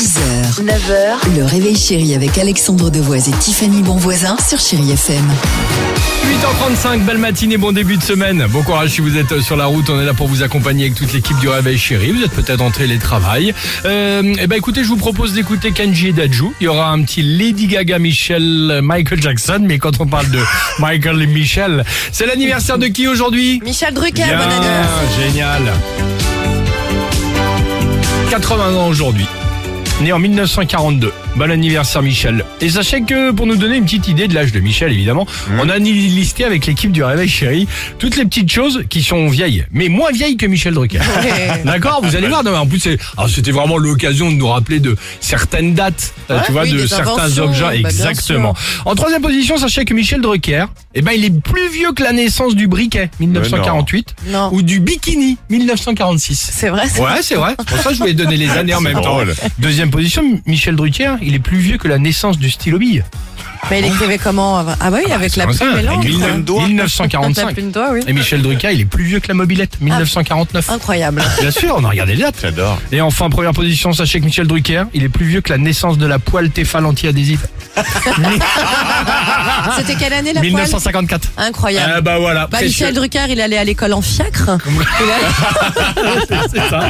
6h, 9h, le réveil chéri avec Alexandre Devoise et Tiffany Bonvoisin sur Chéri FM. 8h35, belle matinée, bon début de semaine. Bon courage si vous êtes sur la route, on est là pour vous accompagner avec toute l'équipe du Réveil Chéri. Vous êtes peut-être en télétravail. Euh, eh ben écoutez, je vous propose d'écouter Kenji et Dajou. Il y aura un petit Lady Gaga, Michel, Michael Jackson. Mais quand on parle de Michael et Michel, c'est l'anniversaire de qui aujourd'hui? Michel Drucker, Bien, bon anniversaire. génial. 80 ans aujourd'hui. Né en 1942. Bon anniversaire Michel. Et sachez que pour nous donner une petite idée de l'âge de Michel évidemment, on a listé avec l'équipe du Réveil Chéri toutes les petites choses qui sont vieilles, mais moins vieilles que Michel Drucker. Ouais. D'accord, vous allez voir. Non, en plus, alors, c'était vraiment l'occasion de nous rappeler de certaines dates, euh, Ouais, tu vois, oui, de certains objets. bah, Exactement. En troisième position, sachez que Michel Drucker, eh ben, il est plus vieux que la naissance du briquet, 1948, Non. ou du bikini, 1946. C'est vrai Ouais, c'est vrai. Pour ça je voulais donner les années en même temps. drôle. Deuxième position, Michel Drucker, il est plus vieux que la naissance du stylo bille. Mais il écrivait comment avant? Ah bah oui, avec la plume et l'encre. mille- La 1945. plume d'oie, oui. Et Michel Drucker, il est plus vieux que la mobilette, 1949. Incroyable. Bien sûr, on a regardé les dates. J'adore. Et enfin, première position, sachez que Michel Drucker, il est plus vieux que la naissance de la poêle Tefal anti-adhésive. C'était quelle année la poêle 1954. Incroyable. Ah bah voilà, Bah. Michel Drucker, il allait à l'école en fiacre. c'est ça.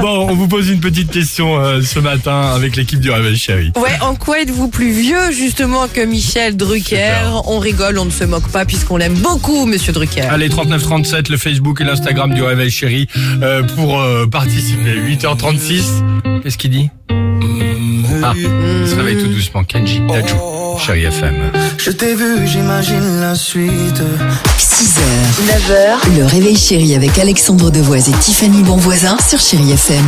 Bon, on vous pose une petite question euh, ce matin avec l'équipe du Réveil Chéri. Ouais, en quoi êtes-vous plus vieux justement que Michel Drucker. On rigole, on ne se moque pas puisqu'on l'aime beaucoup, Monsieur Drucker. Allez, 3937, le Facebook et l'Instagram du Réveil Chéri euh, pour euh, participer. 8h36. Qu'est-ce qu'il dit? Ah, il se réveille tout doucement. Kenji Dajou, Chéri FM. Je t'ai vu, j'imagine la suite. 6h, 9h, le réveil chéri avec Alexandre Devoise et Tiffany Bonvoisin sur Chéri FM.